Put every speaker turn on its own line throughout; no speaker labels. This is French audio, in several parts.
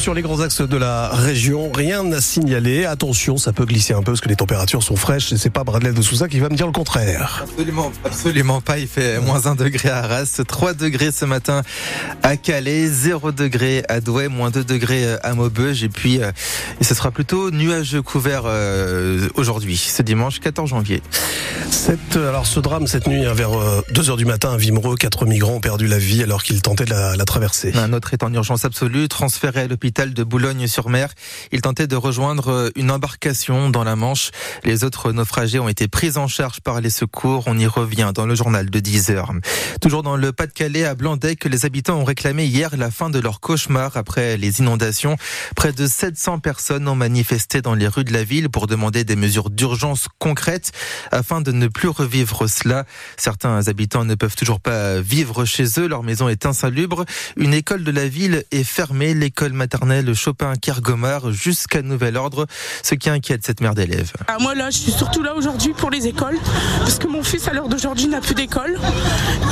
sur les grands axes de la région. Rien à signaler. Attention, ça peut glisser un peu parce que les températures sont fraîches et c'est pas Bradley de Souza qui va me dire le contraire.
Absolument, absolument pas. Il fait moins 1 degré à Arras, 3 degrés ce matin à Calais, 0 degré à Douai, moins 2 degrés à Maubeuge et puis euh, ce sera plutôt nuageux couvert euh, aujourd'hui, ce dimanche 14 janvier.
Alors ce drame cette nuit hein, vers 2 euh, du matin à Vimereux, quatre migrants ont perdu la vie alors qu'ils tentaient la, la traverser.
Un autre est en urgence absolue, transféré à l'hôpital de Boulogne-sur-Mer. Il tentait de rejoindre une embarcation dans la Manche. Les autres naufragés ont été pris en charge par les secours. On y revient dans le journal de 10 heures. Toujours dans le Pas-de-Calais, à Blandec, les habitants ont réclamé hier la fin de leur cauchemar après les inondations. Près de 700 personnes ont manifesté dans les rues de la ville pour demander des mesures d'urgence concrètes afin de ne plus revivre cela. Certains habitants ne peuvent toujours pas vivre chez eux. Leur maison est insalubre. Une école de la ville est fermée, l'école maternelle Chopin-Kergomar, jusqu'à nouvel ordre, ce qui inquiète cette mère d'élèves.
Ah, moi là, je suis surtout là aujourd'hui pour les écoles, parce que mon fils à l'heure d'aujourd'hui n'a plus d'école.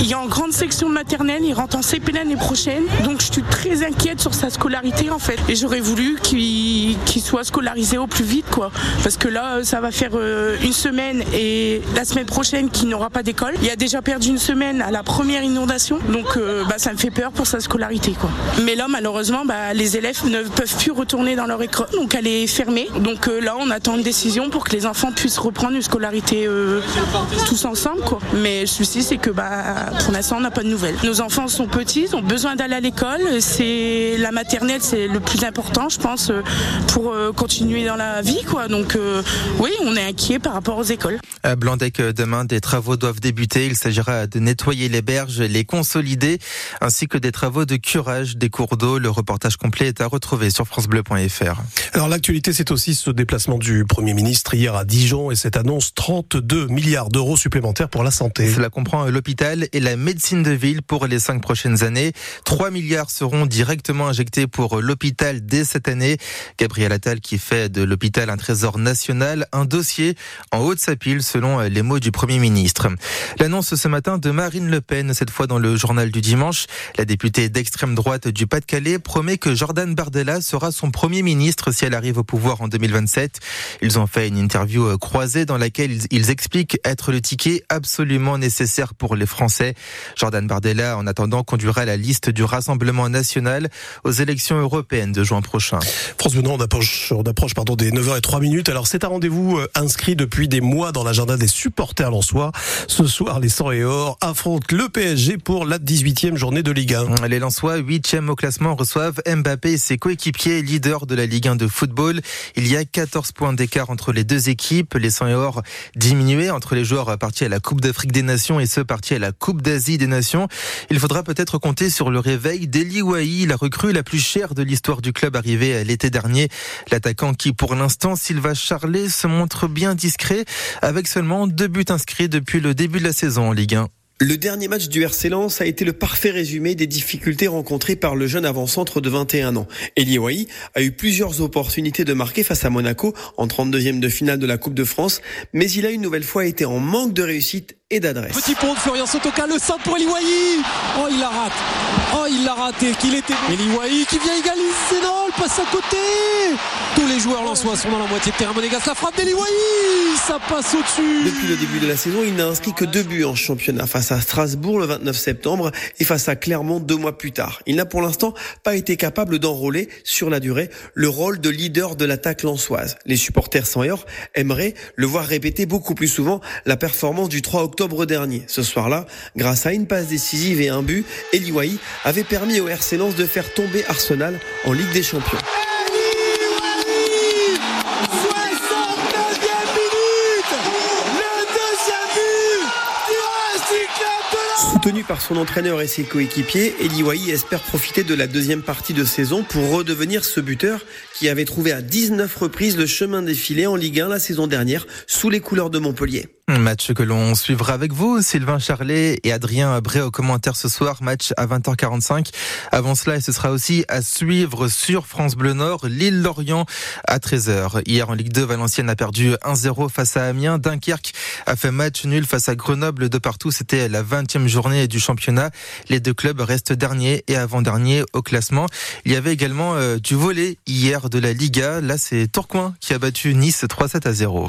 Il est en grande section maternelle, il rentre en CP l'année prochaine, donc je suis très inquiète sur sa scolarité en fait. Et j'aurais voulu qu'il soit scolarisé au plus vite, quoi. Parce que là, ça va faire euh, une semaine et la semaine prochaine qu'il n'aura pas d'école. Il a déjà perdu une semaine à la première inondation, donc euh, bah, ça me fait peur pour sa scolarité. Mais là, malheureusement, bah, les élèves ne peuvent plus retourner dans leur école, donc elle est fermée. Donc euh, là, on attend une décision pour que les enfants puissent reprendre une scolarité tous ensemble. Mais le souci, c'est que bah, pour l'instant, on n'a pas de nouvelles. Nos enfants sont petits, ont besoin d'aller à l'école. C'est la maternelle, c'est le plus important, je pense, pour continuer dans la vie. Donc oui, on est inquiet par rapport aux écoles.
Blandec, demain, des travaux doivent débuter. Il s'agira de nettoyer les berges, les consolider, ainsi que des travaux de curage des cours d'eau. Le reportage complet est à retrouver sur francebleu.fr.
Alors l'actualité, c'est aussi ce déplacement du Premier ministre hier à Dijon et cette annonce 32 milliards d'euros supplémentaires pour la santé.
Cela comprend l'hôpital et la médecine de ville pour les cinq prochaines années. 3 milliards seront directement injectés pour l'hôpital dès cette année. Gabriel Attal qui fait de l'hôpital un trésor national, un dossier en haut de sa pile selon les mots du Premier ministre. L'annonce ce matin de Marine Le Pen, cette fois dans le journal du dimanche. La députée d'extrême droite du Pas-de-Calais promet que Jordan Bardella sera son Premier ministre si elle arrive au pouvoir en 2027. Ils ont fait une interview croisée dans laquelle ils expliquent être le ticket absolument nécessaire pour les Français. Jordan Bardella, en attendant, conduira la liste du Rassemblement national aux élections européennes de juin prochain.
France Benoît, on approche, des 9h03 minutes. Alors c'est un rendez-vous euh, inscrit depuis des mois dans l'agenda des supporters lensois. Ce soir, les 100 et or affrontent le PSG pour la 18e journée de Ligue 1.
Les Lensois, 8e au classement, reçoivent Mbappé et ses coéquipiers, leaders de la Ligue 1 de football. Il y a 14 points d'écart entre les deux équipes. Les 100 et or diminués entre les joueurs partis à la Coupe d'Afrique des Nations et ceux partis à la Coupe d'Asie des Nations. Il faudra peut-être compter sur le réveil d'Eli Wahi, la recrue la plus chère de l'histoire du club arrivée l'été dernier. L'attaquant qui, pour l'instant, Sylvain Charlet, se montre bien discret avec seulement deux buts inscrits depuis le début de la saison en Ligue 1.
Le dernier match du RC Lens a été le parfait résumé des difficultés rencontrées par le jeune avant-centre de 21 ans. Elie Wahi a eu plusieurs opportunités de marquer face à Monaco en 32e de finale de la Coupe de France, mais il a une nouvelle fois été en manque de réussite et d'adresse.
Petit pont de Florian Sotoka, le centre pour. Oh, il la rate. Oh, il l'a raté. Qu'il était bon. Qui vient égaliser. Non, il passe à côté. Tous les joueurs lensois sont dans la moitié de terrain. Monégas, la frappe. Ça passe au-dessus.
Depuis le début de la saison, il n'a inscrit que deux buts en championnat face à Strasbourg le 29 septembre et face à Clermont deux mois plus tard. Il n'a pour l'instant pas été capable d'enrôler sur la durée le rôle de leader de l'attaque lensoise. Les supporters sans aimeraient le voir répéter beaucoup plus souvent la performance du 3 octobre octobre dernier. Ce soir-là, grâce à une passe décisive et un but, Eliwahi avait permis au RC Lens de faire tomber Arsenal en Ligue des Champions. Soutenu par son entraîneur et ses coéquipiers, Eli espère profiter de la deuxième partie de saison pour redevenir ce buteur qui avait trouvé à 19 reprises le chemin défilé en Ligue 1 la saison dernière sous les couleurs de Montpellier.
Match que l'on suivra avec vous, Sylvain Charlet et Adrien Bré au commentaire ce soir, match à 20h45. Avant cela, ce sera aussi à suivre sur France Bleu Nord, Lille-Lorient à 13h. Hier en Ligue 2, Valenciennes a perdu 1-0 face à Amiens. Dunkerque a fait match nul face à Grenoble de partout. C'était la 20e journée du championnat. Les deux clubs restent derniers et avant-derniers au classement. Il y avait également euh, du volet hier de la Liga. Là, c'est Tourcoing qui a battu Nice 3-7 à 0.